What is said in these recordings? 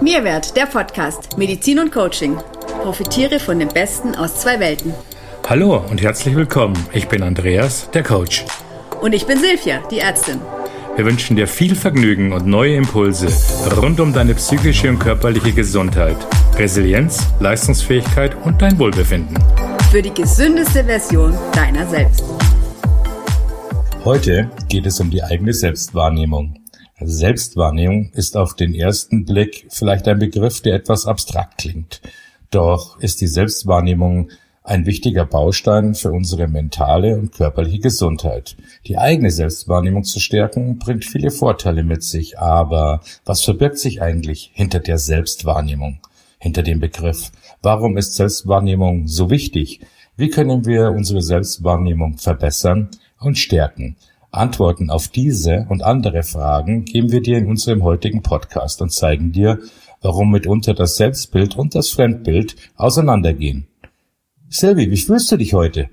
Mehrwert, der Podcast Medizin und Coaching. Profitiere von dem Besten aus zwei Welten. Hallo und herzlich willkommen. Ich bin Andreas, der Coach. Und ich bin Silvia, die Ärztin. Wir wünschen dir viel Vergnügen und neue Impulse rund um deine psychische und körperliche Gesundheit, Resilienz, Leistungsfähigkeit und dein Wohlbefinden. Für die gesündeste Version deiner selbst. Heute geht es um die eigene Selbstwahrnehmung. Selbstwahrnehmung ist auf den ersten Blick vielleicht ein Begriff, der etwas abstrakt klingt. Doch ist die Selbstwahrnehmung ein wichtiger Baustein für unsere mentale und körperliche Gesundheit. Die eigene Selbstwahrnehmung zu stärken bringt viele Vorteile mit sich, aber was verbirgt sich eigentlich hinter der Selbstwahrnehmung, hinter dem Begriff? Warum ist Selbstwahrnehmung so wichtig? Wie können wir unsere Selbstwahrnehmung verbessern und stärken? Antworten auf diese und andere Fragen geben wir dir in unserem heutigen Podcast und zeigen dir, warum mitunter das Selbstbild und das Fremdbild auseinandergehen. Silvi, wie fühlst du dich heute?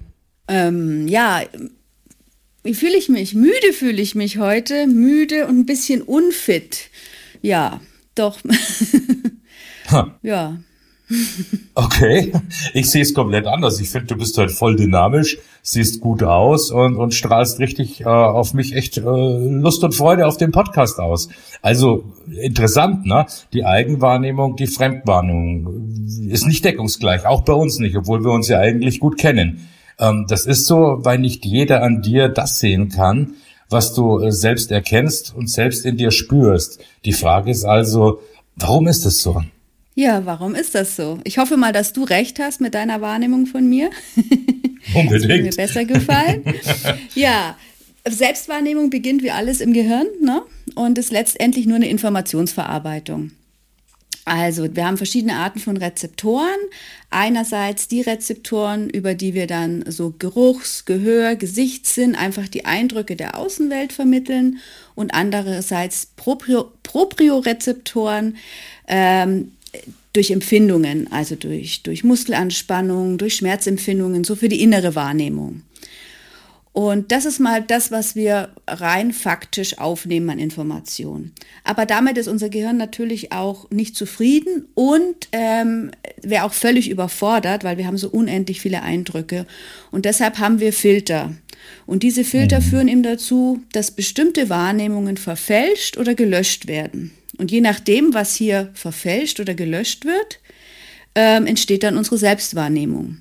Ähm, ja, wie fühle ich mich? Müde fühle ich mich heute, müde und ein bisschen unfit. Ja, doch. ja. Okay, ich sehe es komplett anders. Ich finde, du bist heute voll dynamisch, siehst gut aus und, und strahlst richtig äh, auf mich echt äh, Lust und Freude auf den Podcast aus. Also interessant, ne? Die Eigenwahrnehmung, die Fremdwahrnehmung ist nicht deckungsgleich, auch bei uns nicht, obwohl wir uns ja eigentlich gut kennen. Ähm, das ist so, weil nicht jeder an dir das sehen kann, was du äh, selbst erkennst und selbst in dir spürst. Die Frage ist also, warum ist es so? Ja, warum ist das so? Ich hoffe mal, dass du recht hast mit deiner Wahrnehmung von mir. Unbedingt. das mir besser gefallen. ja, Selbstwahrnehmung beginnt wie alles im Gehirn ne? und ist letztendlich nur eine Informationsverarbeitung. Also wir haben verschiedene Arten von Rezeptoren. Einerseits die Rezeptoren, über die wir dann so Geruchs-, Gehör-, Gesichtssinn, einfach die Eindrücke der Außenwelt vermitteln. Und andererseits Proprio Propriorezeptoren, ähm, durch Empfindungen, also durch, durch Muskelanspannung, durch Schmerzempfindungen, so für die innere Wahrnehmung. Und das ist mal das, was wir rein faktisch aufnehmen an Informationen. Aber damit ist unser Gehirn natürlich auch nicht zufrieden und ähm, wäre auch völlig überfordert, weil wir haben so unendlich viele Eindrücke. Und deshalb haben wir Filter. Und diese Filter mhm. führen eben dazu, dass bestimmte Wahrnehmungen verfälscht oder gelöscht werden. Und je nachdem, was hier verfälscht oder gelöscht wird, ähm, entsteht dann unsere Selbstwahrnehmung.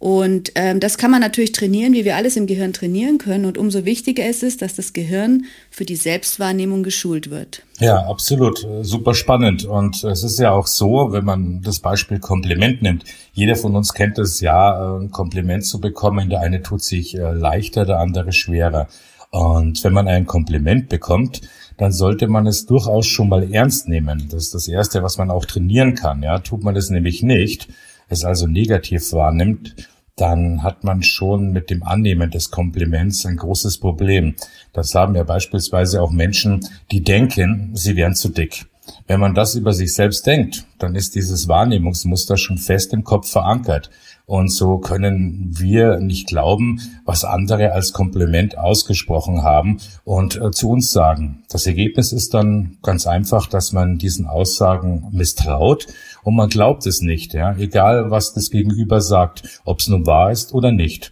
Und ähm, das kann man natürlich trainieren, wie wir alles im Gehirn trainieren können. Und umso wichtiger ist es, dass das Gehirn für die Selbstwahrnehmung geschult wird. Ja, absolut. Super spannend. Und es ist ja auch so, wenn man das Beispiel Kompliment nimmt. Jeder von uns kennt es ja, ein Kompliment zu bekommen. Der eine tut sich äh, leichter, der andere schwerer. Und wenn man ein Kompliment bekommt, dann sollte man es durchaus schon mal ernst nehmen. Das ist das Erste, was man auch trainieren kann. Ja, tut man es nämlich nicht, es also negativ wahrnimmt, dann hat man schon mit dem Annehmen des Kompliments ein großes Problem. Das haben ja beispielsweise auch Menschen, die denken, sie wären zu dick. Wenn man das über sich selbst denkt, dann ist dieses Wahrnehmungsmuster schon fest im Kopf verankert. Und so können wir nicht glauben, was andere als Kompliment ausgesprochen haben und äh, zu uns sagen. Das Ergebnis ist dann ganz einfach, dass man diesen Aussagen misstraut und man glaubt es nicht, ja, egal was das Gegenüber sagt, ob es nun wahr ist oder nicht.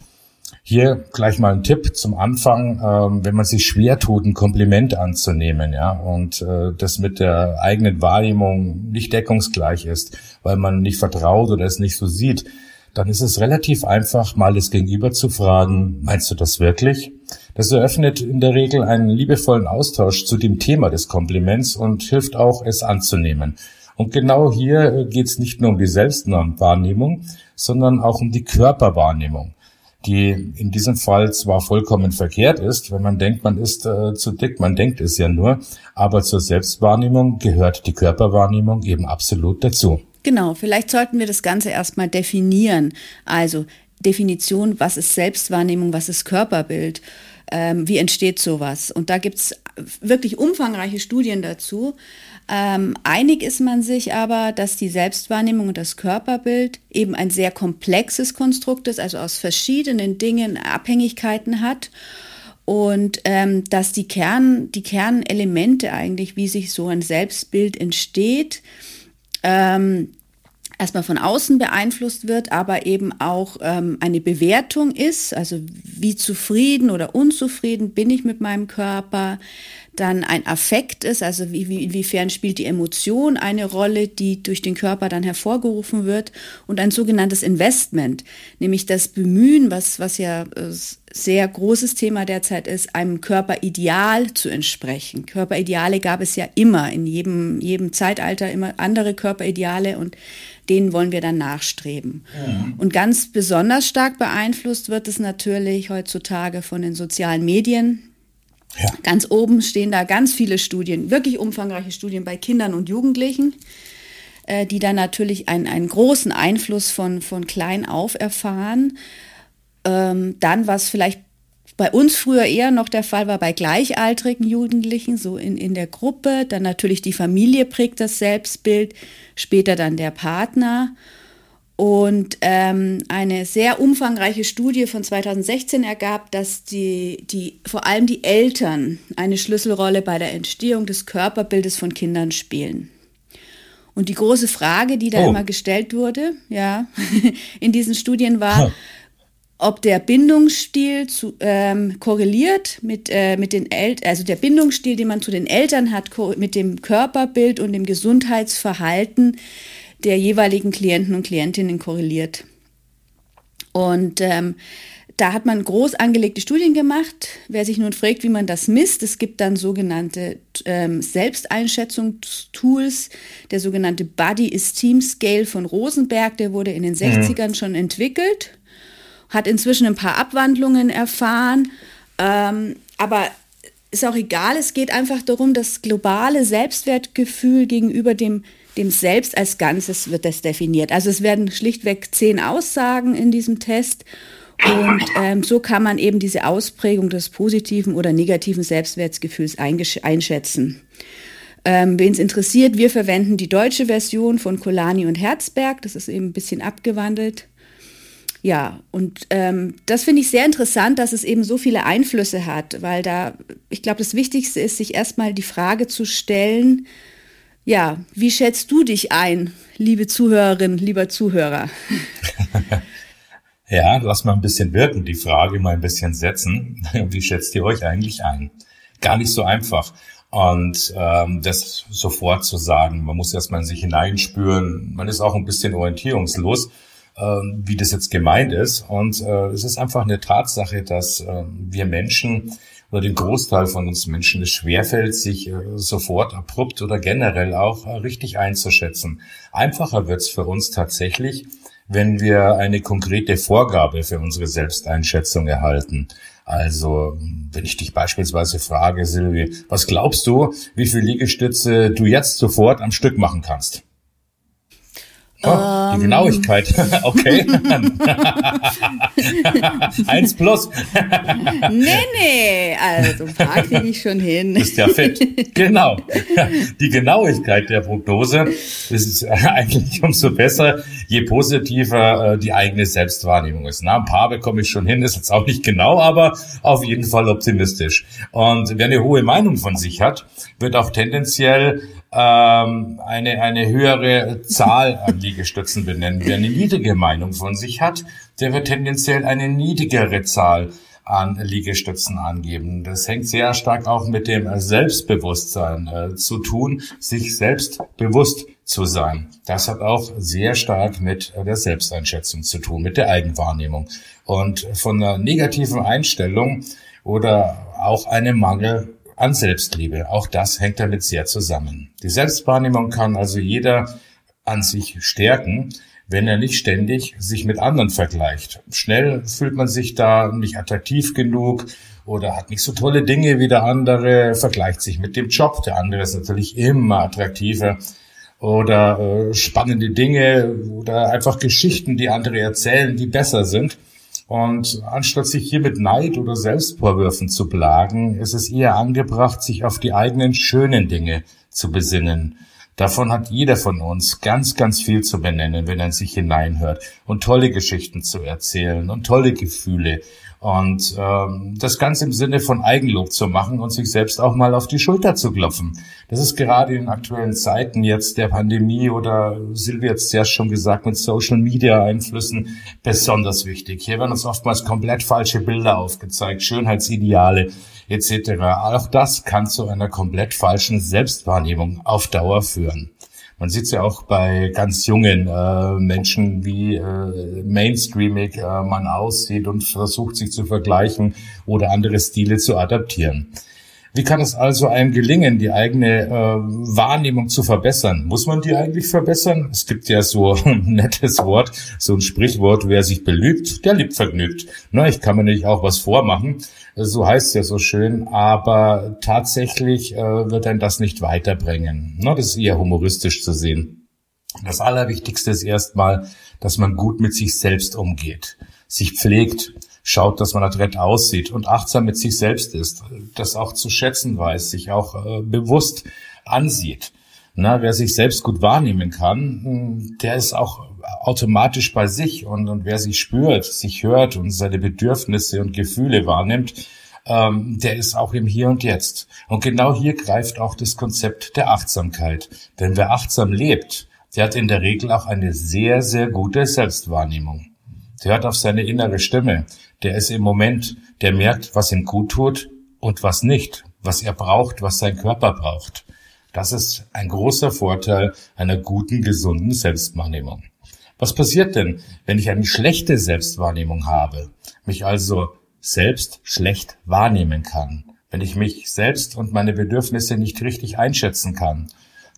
Hier gleich mal ein Tipp zum Anfang, ähm, wenn man sich schwer tut, ein Kompliment anzunehmen, ja, und äh, das mit der eigenen Wahrnehmung nicht deckungsgleich ist, weil man nicht vertraut oder es nicht so sieht, dann ist es relativ einfach, mal das Gegenüber zu fragen, meinst du das wirklich? Das eröffnet in der Regel einen liebevollen Austausch zu dem Thema des Kompliments und hilft auch, es anzunehmen. Und genau hier äh, geht es nicht nur um die Selbstwahrnehmung, sondern auch um die Körperwahrnehmung, die in diesem Fall zwar vollkommen verkehrt ist, wenn man denkt, man ist äh, zu dick, man denkt es ja nur, aber zur Selbstwahrnehmung gehört die Körperwahrnehmung eben absolut dazu. Genau, vielleicht sollten wir das Ganze erstmal definieren. Also Definition, was ist Selbstwahrnehmung, was ist Körperbild, ähm, wie entsteht sowas. Und da gibt es wirklich umfangreiche Studien dazu. Ähm, einig ist man sich aber, dass die Selbstwahrnehmung und das Körperbild eben ein sehr komplexes Konstrukt ist, also aus verschiedenen Dingen Abhängigkeiten hat und ähm, dass die, Kern, die Kernelemente eigentlich, wie sich so ein Selbstbild entsteht, ähm, erstmal von außen beeinflusst wird, aber eben auch ähm, eine Bewertung ist, also wie zufrieden oder unzufrieden bin ich mit meinem Körper, dann ein Affekt ist, also wie, wie, inwiefern spielt die Emotion eine Rolle, die durch den Körper dann hervorgerufen wird und ein sogenanntes Investment, nämlich das Bemühen, was, was ja äh, sehr großes Thema derzeit ist, einem Körperideal zu entsprechen. Körperideale gab es ja immer, in jedem, jedem Zeitalter immer andere Körperideale und denen wollen wir dann nachstreben. Ja. Und ganz besonders stark beeinflusst wird es natürlich heutzutage von den sozialen Medien, ja. Ganz oben stehen da ganz viele Studien, wirklich umfangreiche Studien bei Kindern und Jugendlichen, äh, die dann natürlich einen, einen großen Einfluss von, von klein auf erfahren. Ähm, dann, was vielleicht bei uns früher eher noch der Fall war, bei gleichaltrigen Jugendlichen, so in, in der Gruppe, dann natürlich die Familie prägt das Selbstbild, später dann der Partner. Und ähm, eine sehr umfangreiche Studie von 2016 ergab, dass die, die, vor allem die Eltern eine Schlüsselrolle bei der Entstehung des Körperbildes von Kindern spielen. Und die große Frage, die da oh. immer gestellt wurde, ja, in diesen Studien war, ob der Bindungsstil zu, ähm, korreliert mit, äh, mit den Eltern, also der Bindungsstil, den man zu den Eltern hat, mit dem Körperbild und dem Gesundheitsverhalten der jeweiligen Klienten und Klientinnen korreliert. Und ähm, da hat man groß angelegte Studien gemacht. Wer sich nun fragt, wie man das misst, es gibt dann sogenannte ähm, Selbsteinschätzungstools. Der sogenannte Body Esteem Scale von Rosenberg, der wurde in den 60ern mhm. schon entwickelt, hat inzwischen ein paar Abwandlungen erfahren. Ähm, aber ist auch egal, es geht einfach darum, das globale Selbstwertgefühl gegenüber dem dem Selbst als Ganzes wird das definiert. Also es werden schlichtweg zehn Aussagen in diesem Test. Und ähm, so kann man eben diese Ausprägung des positiven oder negativen Selbstwertgefühls einschätzen. Ähm, Wen es interessiert, wir verwenden die deutsche Version von Kolani und Herzberg. Das ist eben ein bisschen abgewandelt. Ja, und ähm, das finde ich sehr interessant, dass es eben so viele Einflüsse hat, weil da, ich glaube, das Wichtigste ist, sich erstmal die Frage zu stellen, ja, wie schätzt du dich ein, liebe Zuhörerin, lieber Zuhörer? ja, lass mal ein bisschen wirken, die Frage mal ein bisschen setzen. Wie schätzt ihr euch eigentlich ein? Gar nicht so einfach. Und ähm, das sofort zu sagen, man muss erstmal in sich hineinspüren, man ist auch ein bisschen orientierungslos, äh, wie das jetzt gemeint ist. Und äh, es ist einfach eine Tatsache, dass äh, wir Menschen oder dem Großteil von uns Menschen es schwerfällt, sich äh, sofort abrupt oder generell auch äh, richtig einzuschätzen. Einfacher wird es für uns tatsächlich, wenn wir eine konkrete Vorgabe für unsere Selbsteinschätzung erhalten. Also, wenn ich dich beispielsweise frage, Silvi, was glaubst du, wie viele Liegestütze du jetzt sofort am Stück machen kannst? Oh, die ähm. Genauigkeit. okay. Eins plus. nee, nee. Also ein paar kriege ich schon hin. Ist ja fit. Genau. Die Genauigkeit der Prognose ist eigentlich umso besser, je positiver äh, die eigene Selbstwahrnehmung ist. Na, ein paar bekomme ich schon hin, ist jetzt auch nicht genau, aber auf jeden Fall optimistisch. Und wer eine hohe Meinung von sich hat, wird auch tendenziell ähm, eine, eine höhere Zahl an Liegestützen benennen. Wer eine niedrige Meinung von sich hat, der wird tendenziell eine niedrigere Zahl an Liegestützen angeben. Das hängt sehr stark auch mit dem Selbstbewusstsein äh, zu tun, sich selbst bewusst zu sein. Das hat auch sehr stark mit der Selbsteinschätzung zu tun, mit der Eigenwahrnehmung. Und von einer negativen Einstellung oder auch einem Mangel an Selbstliebe. Auch das hängt damit sehr zusammen. Die Selbstwahrnehmung kann also jeder an sich stärken, wenn er nicht ständig sich mit anderen vergleicht. Schnell fühlt man sich da nicht attraktiv genug oder hat nicht so tolle Dinge wie der andere, vergleicht sich mit dem Job. Der andere ist natürlich immer attraktiver oder äh, spannende Dinge oder einfach Geschichten, die andere erzählen, die besser sind. Und anstatt sich hier mit Neid oder Selbstvorwürfen zu plagen, ist es eher angebracht, sich auf die eigenen schönen Dinge zu besinnen. Davon hat jeder von uns ganz, ganz viel zu benennen, wenn er sich hineinhört und tolle Geschichten zu erzählen und tolle Gefühle und ähm, das Ganze im Sinne von Eigenlob zu machen und sich selbst auch mal auf die Schulter zu klopfen. Das ist gerade in aktuellen Zeiten jetzt der Pandemie oder Silvia hat es ja schon gesagt, mit Social Media Einflüssen besonders wichtig. Hier werden uns oftmals komplett falsche Bilder aufgezeigt, Schönheitsideale etc. Auch das kann zu einer komplett falschen Selbstwahrnehmung auf Dauer führen. Man sieht es ja auch bei ganz jungen äh, Menschen, wie äh, mainstreamig äh, man aussieht und versucht sich zu vergleichen oder andere Stile zu adaptieren. Wie kann es also einem gelingen, die eigene äh, Wahrnehmung zu verbessern? Muss man die eigentlich verbessern? Es gibt ja so ein nettes Wort, so ein Sprichwort, wer sich belügt, der liebt vergnügt. Na, ich kann mir nicht auch was vormachen, so heißt es ja so schön, aber tatsächlich äh, wird ein das nicht weiterbringen. Na, das ist eher humoristisch zu sehen. Das Allerwichtigste ist erstmal, dass man gut mit sich selbst umgeht, sich pflegt, schaut, dass man adrett aussieht und achtsam mit sich selbst ist, das auch zu schätzen weiß, sich auch äh, bewusst ansieht. Na, wer sich selbst gut wahrnehmen kann, hm, der ist auch automatisch bei sich und, und wer sich spürt, sich hört und seine Bedürfnisse und Gefühle wahrnimmt, ähm, der ist auch im Hier und Jetzt. Und genau hier greift auch das Konzept der Achtsamkeit. Denn wer achtsam lebt, der hat in der Regel auch eine sehr, sehr gute Selbstwahrnehmung. Der hört auf seine innere Stimme der ist im Moment, der merkt, was ihm gut tut und was nicht, was er braucht, was sein Körper braucht. Das ist ein großer Vorteil einer guten, gesunden Selbstwahrnehmung. Was passiert denn, wenn ich eine schlechte Selbstwahrnehmung habe, mich also selbst schlecht wahrnehmen kann, wenn ich mich selbst und meine Bedürfnisse nicht richtig einschätzen kann,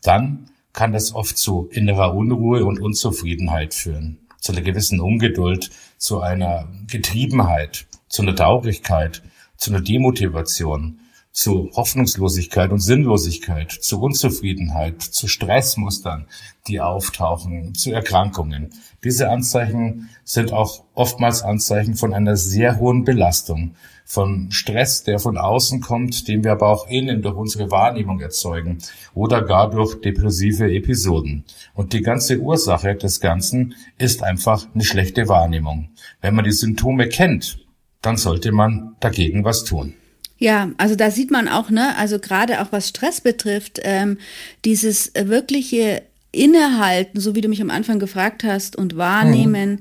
dann kann das oft zu innerer Unruhe und Unzufriedenheit führen zu einer gewissen Ungeduld, zu einer Getriebenheit, zu einer Traurigkeit, zu einer Demotivation, zu Hoffnungslosigkeit und Sinnlosigkeit, zu Unzufriedenheit, zu Stressmustern, die auftauchen, zu Erkrankungen. Diese Anzeichen sind auch oftmals Anzeichen von einer sehr hohen Belastung, von Stress, der von außen kommt, den wir aber auch innen durch unsere Wahrnehmung erzeugen oder gar durch depressive Episoden. Und die ganze Ursache des Ganzen ist einfach eine schlechte Wahrnehmung. Wenn man die Symptome kennt, dann sollte man dagegen was tun. Ja, also da sieht man auch, ne, also gerade auch was Stress betrifft, ähm, dieses wirkliche Innehalten, so wie du mich am Anfang gefragt hast, und wahrnehmen, mhm.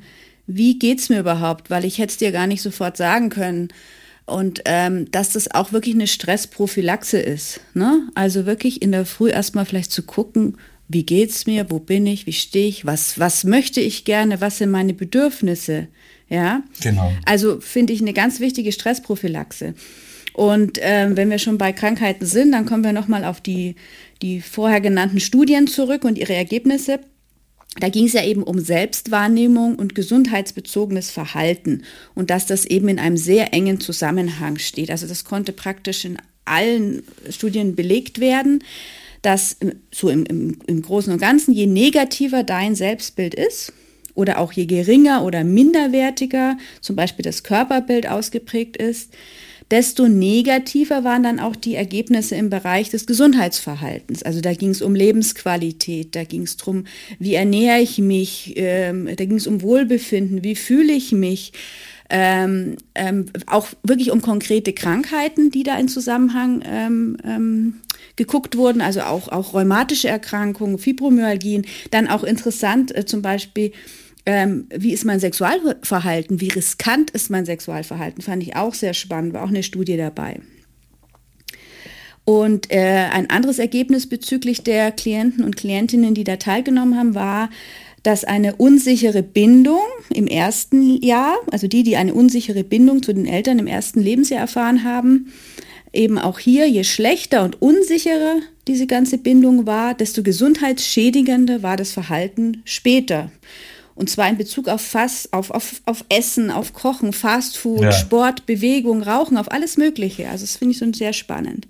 wie geht's mir überhaupt, weil ich hätte es dir gar nicht sofort sagen können. Und ähm, dass das auch wirklich eine Stressprophylaxe ist. Ne? Also wirklich in der Früh erstmal vielleicht zu gucken, wie geht's mir, wo bin ich, wie stehe ich, was, was möchte ich gerne, was sind meine Bedürfnisse. Ja, genau. Also finde ich eine ganz wichtige Stressprophylaxe. Und ähm, wenn wir schon bei Krankheiten sind, dann kommen wir nochmal auf die, die vorher genannten Studien zurück und ihre Ergebnisse. Da ging es ja eben um Selbstwahrnehmung und gesundheitsbezogenes Verhalten und dass das eben in einem sehr engen Zusammenhang steht. Also das konnte praktisch in allen Studien belegt werden, dass so im, im, im Großen und Ganzen, je negativer dein Selbstbild ist oder auch je geringer oder minderwertiger zum Beispiel das Körperbild ausgeprägt ist, desto negativer waren dann auch die Ergebnisse im Bereich des Gesundheitsverhaltens. Also da ging es um Lebensqualität, da ging es darum, wie ernähre ich mich, ähm, da ging es um Wohlbefinden, wie fühle ich mich. Ähm, ähm, auch wirklich um konkrete Krankheiten, die da in Zusammenhang ähm, ähm, geguckt wurden, also auch, auch rheumatische Erkrankungen, Fibromyalgien. Dann auch interessant äh, zum Beispiel ähm, wie ist mein Sexualverhalten, wie riskant ist mein Sexualverhalten, fand ich auch sehr spannend, war auch eine Studie dabei. Und äh, ein anderes Ergebnis bezüglich der Klienten und Klientinnen, die da teilgenommen haben, war, dass eine unsichere Bindung im ersten Jahr, also die, die eine unsichere Bindung zu den Eltern im ersten Lebensjahr erfahren haben, eben auch hier, je schlechter und unsicherer diese ganze Bindung war, desto gesundheitsschädigender war das Verhalten später. Und zwar in Bezug auf Fass, auf, auf, auf Essen, auf Kochen, Fastfood, ja. Sport, Bewegung, Rauchen, auf alles Mögliche. Also das finde ich so sehr spannend.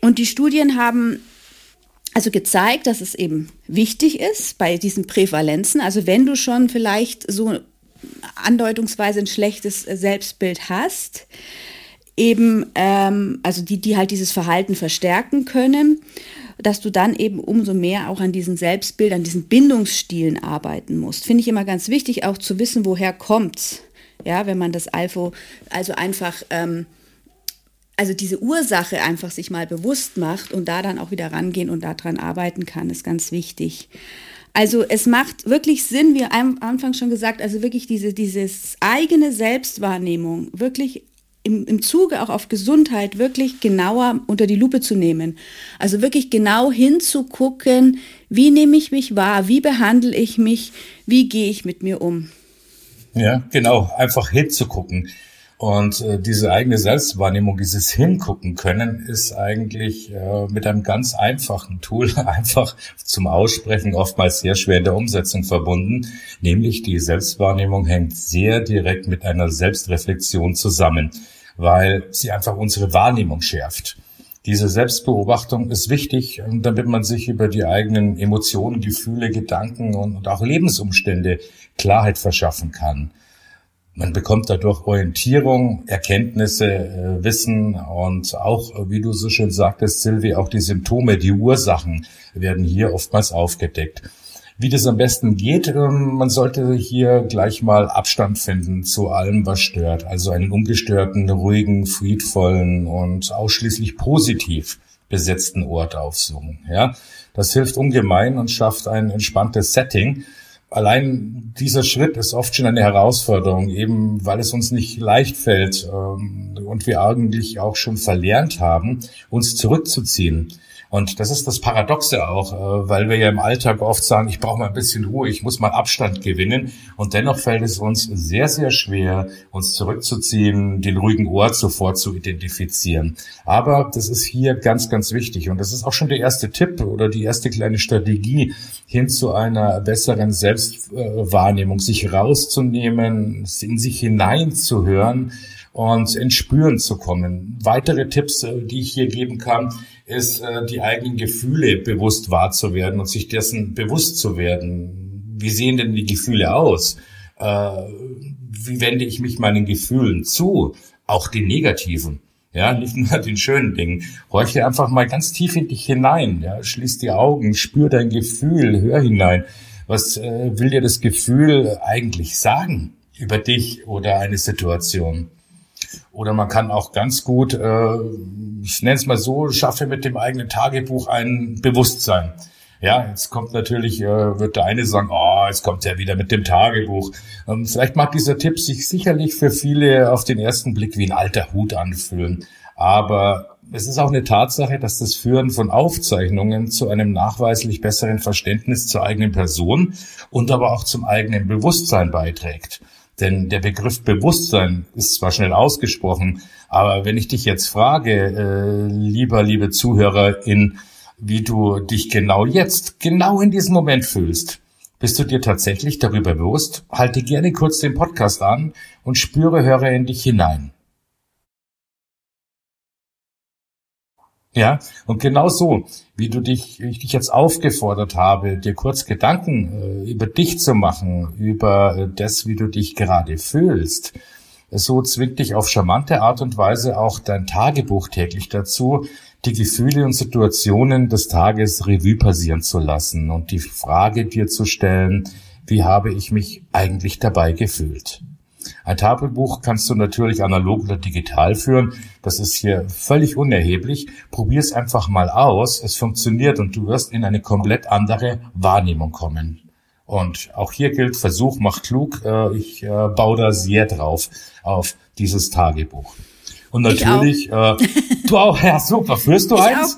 Und die Studien haben also gezeigt, dass es eben wichtig ist bei diesen Prävalenzen. Also wenn du schon vielleicht so andeutungsweise ein schlechtes Selbstbild hast, eben, ähm, also die, die halt dieses Verhalten verstärken können, dass du dann eben umso mehr auch an diesen Selbstbild, an diesen Bindungsstilen arbeiten musst. Finde ich immer ganz wichtig, auch zu wissen, woher kommt's. Ja, wenn man das Alpha, also einfach, ähm, also diese Ursache einfach sich mal bewusst macht und da dann auch wieder rangehen und daran arbeiten kann, ist ganz wichtig. Also es macht wirklich Sinn, wie am Anfang schon gesagt, also wirklich diese dieses eigene Selbstwahrnehmung wirklich im, im Zuge auch auf Gesundheit wirklich genauer unter die Lupe zu nehmen. Also wirklich genau hinzugucken, wie nehme ich mich wahr, wie behandle ich mich, wie gehe ich mit mir um. Ja, genau, einfach hinzugucken. Und äh, diese eigene Selbstwahrnehmung, dieses Hingucken können, ist eigentlich äh, mit einem ganz einfachen Tool einfach zum Aussprechen oftmals sehr schwer in der Umsetzung verbunden. Nämlich die Selbstwahrnehmung hängt sehr direkt mit einer Selbstreflexion zusammen, weil sie einfach unsere Wahrnehmung schärft. Diese Selbstbeobachtung ist wichtig, damit man sich über die eigenen Emotionen, Gefühle, Gedanken und auch Lebensumstände Klarheit verschaffen kann. Man bekommt dadurch Orientierung, Erkenntnisse, äh, Wissen und auch, wie du so schön sagtest, Silvi, auch die Symptome, die Ursachen werden hier oftmals aufgedeckt. Wie das am besten geht, ähm, man sollte hier gleich mal Abstand finden zu allem, was stört. Also einen ungestörten, ruhigen, friedvollen und ausschließlich positiv besetzten Ort aufsuchen. Ja, das hilft ungemein und schafft ein entspanntes Setting allein dieser Schritt ist oft schon eine Herausforderung, eben weil es uns nicht leicht fällt ähm, und wir eigentlich auch schon verlernt haben, uns zurückzuziehen. Und das ist das Paradoxe auch, äh, weil wir ja im Alltag oft sagen, ich brauche mal ein bisschen Ruhe, ich muss mal Abstand gewinnen. Und dennoch fällt es uns sehr, sehr schwer, uns zurückzuziehen, den ruhigen Ort sofort zu identifizieren. Aber das ist hier ganz, ganz wichtig. Und das ist auch schon der erste Tipp oder die erste kleine Strategie hin zu einer besseren Selbstwahrnehmung, sich rauszunehmen, in sich hineinzuhören und ins Spüren zu kommen. Weitere Tipps, äh, die ich hier geben kann, ist, äh, die eigenen Gefühle bewusst wahrzuwerden und sich dessen bewusst zu werden. Wie sehen denn die Gefühle aus? Äh, wie wende ich mich meinen Gefühlen zu? Auch den negativen. Ja, nicht nur den schönen Dingen. Horche einfach mal ganz tief in dich hinein. Ja, schließ die Augen, spür dein Gefühl, hör hinein. Was äh, will dir das Gefühl eigentlich sagen über dich oder eine Situation? Oder man kann auch ganz gut, äh, ich nenne es mal so, schaffe mit dem eigenen Tagebuch ein Bewusstsein. Ja, jetzt kommt natürlich, äh, wird der eine sagen, oh, jetzt kommt er wieder mit dem Tagebuch. Ähm, vielleicht mag dieser Tipp sich sicherlich für viele auf den ersten Blick wie ein alter Hut anfühlen. Aber es ist auch eine Tatsache, dass das Führen von Aufzeichnungen zu einem nachweislich besseren Verständnis zur eigenen Person und aber auch zum eigenen Bewusstsein beiträgt. Denn der Begriff Bewusstsein ist zwar schnell ausgesprochen, aber wenn ich dich jetzt frage, äh, lieber, liebe Zuhörerin, wie du dich genau jetzt, genau in diesem Moment fühlst, bist du dir tatsächlich darüber bewusst? Halte gerne kurz den Podcast an und spüre, höre in dich hinein. Ja, und genau so, wie du dich, ich dich jetzt aufgefordert habe, dir kurz Gedanken äh, über dich zu machen, über äh, das, wie du dich gerade fühlst, so zwingt dich auf charmante Art und Weise auch dein Tagebuch täglich dazu, die Gefühle und Situationen des Tages Revue passieren zu lassen und die Frage dir zu stellen, wie habe ich mich eigentlich dabei gefühlt? Ein Tafelbuch kannst du natürlich analog oder digital führen. Das ist hier völlig unerheblich. Probier es einfach mal aus. Es funktioniert und du wirst in eine komplett andere Wahrnehmung kommen. Und auch hier gilt, Versuch macht klug. Äh, ich äh, baue da sehr drauf auf dieses Tagebuch. Und natürlich, äh, du auch, ja super, führst du ich eins?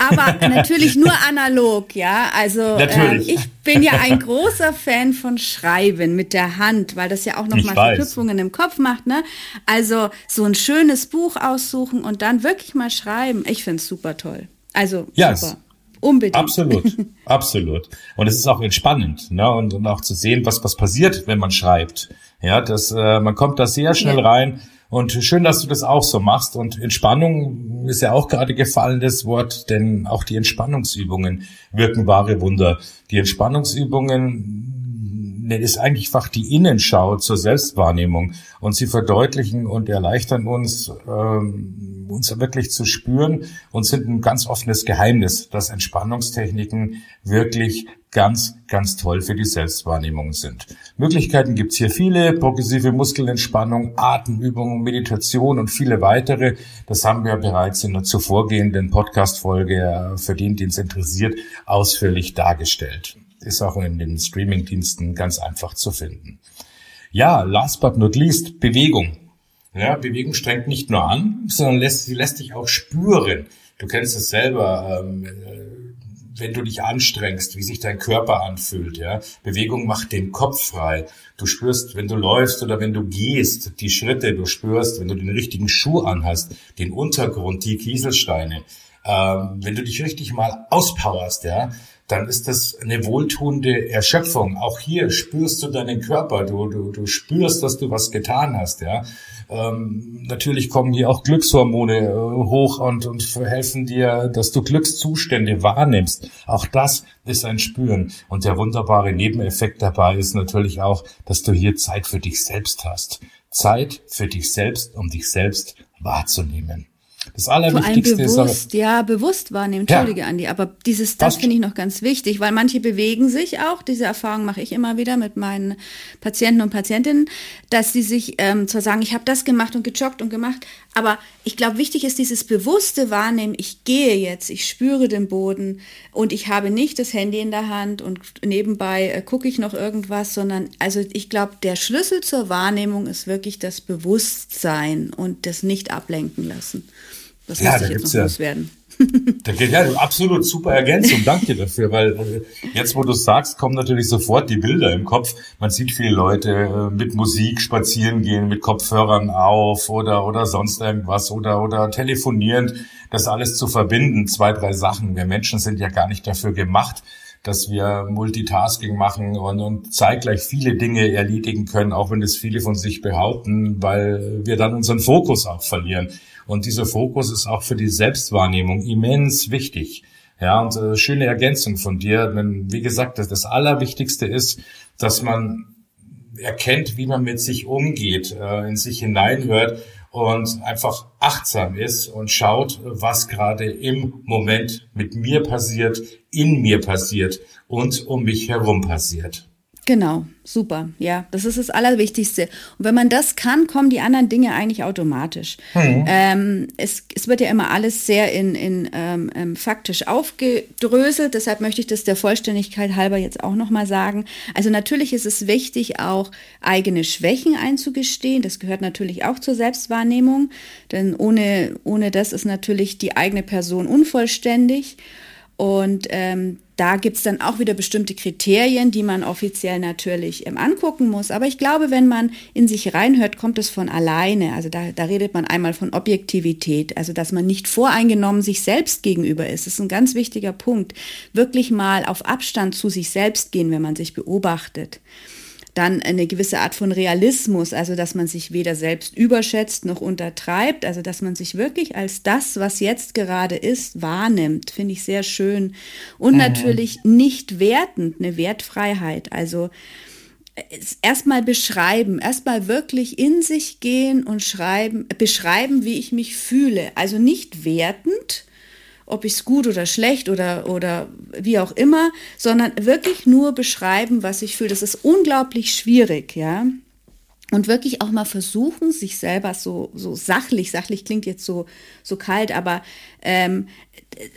Auch. Aber natürlich nur analog, ja. Also äh, ich bin ja ein großer Fan von Schreiben mit der Hand, weil das ja auch nochmal Verknüpfungen im Kopf macht. Ne? Also so ein schönes Buch aussuchen und dann wirklich mal schreiben. Ich finde es super toll. Also ja, super. Unbedingt. Absolut, absolut. Und es ist auch entspannend, ne? Und, und auch zu sehen, was was passiert, wenn man schreibt. Ja, das äh, man kommt da sehr schnell ja. rein und schön, dass du das auch so machst. Und Entspannung ist ja auch gerade gefallen, das Wort, denn auch die Entspannungsübungen wirken wahre Wunder. Die Entspannungsübungen ist eigentlich fach die Innenschau zur Selbstwahrnehmung und sie verdeutlichen und erleichtern uns, ähm, uns wirklich zu spüren und sind ein ganz offenes Geheimnis, dass Entspannungstechniken wirklich ganz, ganz toll für die Selbstwahrnehmung sind. Möglichkeiten gibt's hier viele, progressive Muskelentspannung, Atemübungen, Meditation und viele weitere. Das haben wir bereits in der zuvorgehenden Podcast-Folge, für den, den es interessiert, ausführlich dargestellt. Ist auch in den Streaming-Diensten ganz einfach zu finden. Ja, last but not least, Bewegung. Ja, Bewegung strengt nicht nur an, sondern lässt, sie lässt dich auch spüren. Du kennst es selber. Ähm, wenn du dich anstrengst, wie sich dein Körper anfühlt, ja. Bewegung macht den Kopf frei. Du spürst, wenn du läufst oder wenn du gehst, die Schritte, du spürst, wenn du den richtigen Schuh anhast, den Untergrund, die Kieselsteine. Ähm, wenn du dich richtig mal auspowerst, ja, dann ist das eine wohltuende Erschöpfung. Auch hier spürst du deinen Körper, du, du, du spürst, dass du was getan hast, ja. Ähm, natürlich kommen hier auch Glückshormone äh, hoch und, und helfen dir, dass du Glückszustände wahrnimmst. Auch das ist ein Spüren. Und der wunderbare Nebeneffekt dabei ist natürlich auch, dass du hier Zeit für dich selbst hast. Zeit für dich selbst, um dich selbst wahrzunehmen. Das Allerwichtigste Vor allem bewusst, ist aber, ja, bewusst wahrnehmen. Entschuldige, ja. Andi, aber dieses, das finde ich noch ganz wichtig, weil manche bewegen sich auch. Diese Erfahrung mache ich immer wieder mit meinen Patienten und Patientinnen, dass sie sich ähm, zwar sagen, ich habe das gemacht und gejoggt und gemacht, aber ich glaube, wichtig ist dieses bewusste Wahrnehmen. Ich gehe jetzt, ich spüre den Boden und ich habe nicht das Handy in der Hand und nebenbei äh, gucke ich noch irgendwas, sondern also ich glaube, der Schlüssel zur Wahrnehmung ist wirklich das Bewusstsein und das nicht ablenken lassen. Das ja, muss ich jetzt noch ja, loswerden. Da geht ja absolut super Ergänzung. Danke dafür, weil äh, jetzt, wo du sagst, kommen natürlich sofort die Bilder im Kopf. Man sieht viele Leute äh, mit Musik spazieren gehen, mit Kopfhörern auf oder oder sonst irgendwas oder oder telefonierend. Das alles zu verbinden, zwei drei Sachen. Wir Menschen sind ja gar nicht dafür gemacht, dass wir Multitasking machen und, und zeitgleich viele Dinge erledigen können, auch wenn es viele von sich behaupten, weil wir dann unseren Fokus auch verlieren. Und dieser Fokus ist auch für die Selbstwahrnehmung immens wichtig. Ja, und äh, schöne Ergänzung von dir. Denn wie gesagt, das, das Allerwichtigste ist, dass man erkennt, wie man mit sich umgeht, äh, in sich hineinhört und einfach achtsam ist und schaut, was gerade im Moment mit mir passiert, in mir passiert und um mich herum passiert. Genau, super. Ja, das ist das Allerwichtigste. Und wenn man das kann, kommen die anderen Dinge eigentlich automatisch. Mhm. Ähm, es, es wird ja immer alles sehr in, in ähm, ähm, faktisch aufgedröselt. Deshalb möchte ich das der Vollständigkeit halber jetzt auch nochmal sagen. Also natürlich ist es wichtig, auch eigene Schwächen einzugestehen. Das gehört natürlich auch zur Selbstwahrnehmung. Denn ohne, ohne das ist natürlich die eigene Person unvollständig. Und ähm, da gibt's dann auch wieder bestimmte Kriterien, die man offiziell natürlich ähm, angucken muss. Aber ich glaube, wenn man in sich reinhört, kommt es von alleine. Also da, da redet man einmal von Objektivität, also dass man nicht voreingenommen sich selbst gegenüber ist. Das ist ein ganz wichtiger Punkt. Wirklich mal auf Abstand zu sich selbst gehen, wenn man sich beobachtet. Dann eine gewisse Art von Realismus, also dass man sich weder selbst überschätzt noch untertreibt, also dass man sich wirklich als das, was jetzt gerade ist, wahrnimmt, finde ich sehr schön. Und mhm. natürlich nicht wertend, eine Wertfreiheit, also äh, erstmal beschreiben, erstmal wirklich in sich gehen und schreiben, beschreiben, wie ich mich fühle. Also nicht wertend, ob ich es gut oder schlecht oder, oder wie auch immer, sondern wirklich nur beschreiben, was ich fühle. Das ist unglaublich schwierig, ja. Und wirklich auch mal versuchen, sich selber so, so sachlich, sachlich klingt jetzt so, so kalt, aber ähm,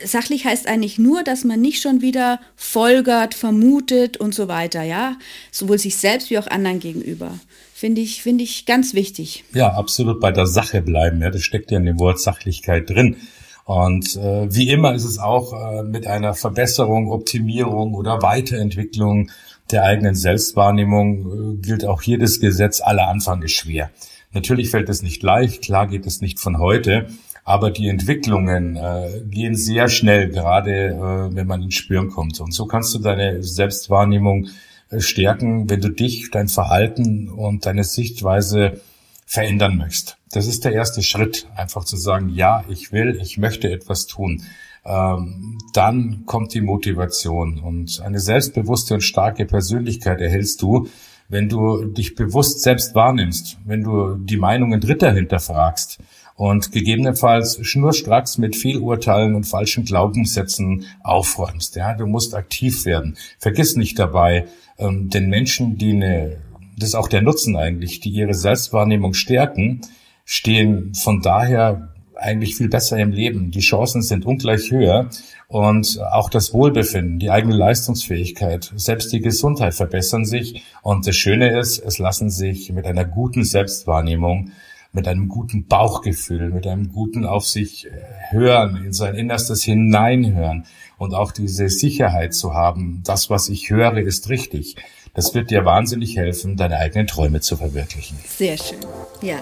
sachlich heißt eigentlich nur, dass man nicht schon wieder folgert, vermutet und so weiter, ja. Sowohl sich selbst wie auch anderen gegenüber. Finde ich, finde ich ganz wichtig. Ja, absolut bei der Sache bleiben. Ja, das steckt ja in dem Wort Sachlichkeit drin. Und äh, wie immer ist es auch äh, mit einer Verbesserung, Optimierung oder Weiterentwicklung der eigenen Selbstwahrnehmung äh, gilt auch hier das Gesetz, aller Anfang ist schwer. Natürlich fällt es nicht leicht, klar geht es nicht von heute, aber die Entwicklungen äh, gehen sehr schnell, gerade äh, wenn man ins Spüren kommt. Und so kannst du deine Selbstwahrnehmung äh, stärken, wenn du dich, dein Verhalten und deine Sichtweise verändern möchtest. Das ist der erste Schritt, einfach zu sagen, ja, ich will, ich möchte etwas tun. ähm, dann kommt die Motivation. Und eine selbstbewusste und starke Persönlichkeit erhältst du, wenn du dich bewusst selbst wahrnimmst, wenn du die Meinungen Dritter hinterfragst und gegebenenfalls schnurstracks mit Fehlurteilen und falschen Glaubenssätzen aufräumst. Ja, du musst aktiv werden. Vergiss nicht dabei, ähm, den Menschen, die eine, das ist auch der Nutzen eigentlich, die ihre Selbstwahrnehmung stärken, stehen von daher eigentlich viel besser im Leben. Die Chancen sind ungleich höher und auch das Wohlbefinden, die eigene Leistungsfähigkeit, selbst die Gesundheit verbessern sich. Und das Schöne ist, es lassen sich mit einer guten Selbstwahrnehmung, mit einem guten Bauchgefühl, mit einem guten auf sich hören, in sein Innerstes hineinhören und auch diese Sicherheit zu haben, das, was ich höre, ist richtig. Das wird dir wahnsinnig helfen, deine eigenen Träume zu verwirklichen. Sehr schön. Ja,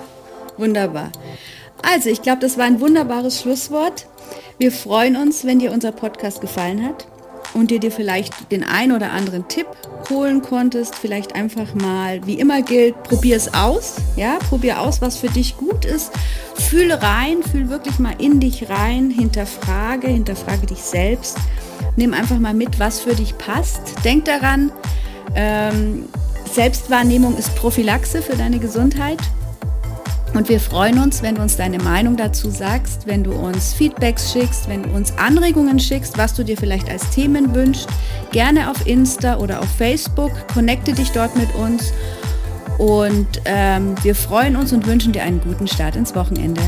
wunderbar. Also, ich glaube, das war ein wunderbares Schlusswort. Wir freuen uns, wenn dir unser Podcast gefallen hat und dir dir vielleicht den ein oder anderen Tipp holen konntest. Vielleicht einfach mal, wie immer gilt, probier es aus. Ja, probier aus, was für dich gut ist. Fühle rein, fühl wirklich mal in dich rein, hinterfrage, hinterfrage dich selbst. Nimm einfach mal mit, was für dich passt. Denk daran, ähm, Selbstwahrnehmung ist Prophylaxe für deine Gesundheit. Und wir freuen uns, wenn du uns deine Meinung dazu sagst, wenn du uns Feedbacks schickst, wenn du uns Anregungen schickst, was du dir vielleicht als Themen wünschst. Gerne auf Insta oder auf Facebook. Connecte dich dort mit uns. Und ähm, wir freuen uns und wünschen dir einen guten Start ins Wochenende.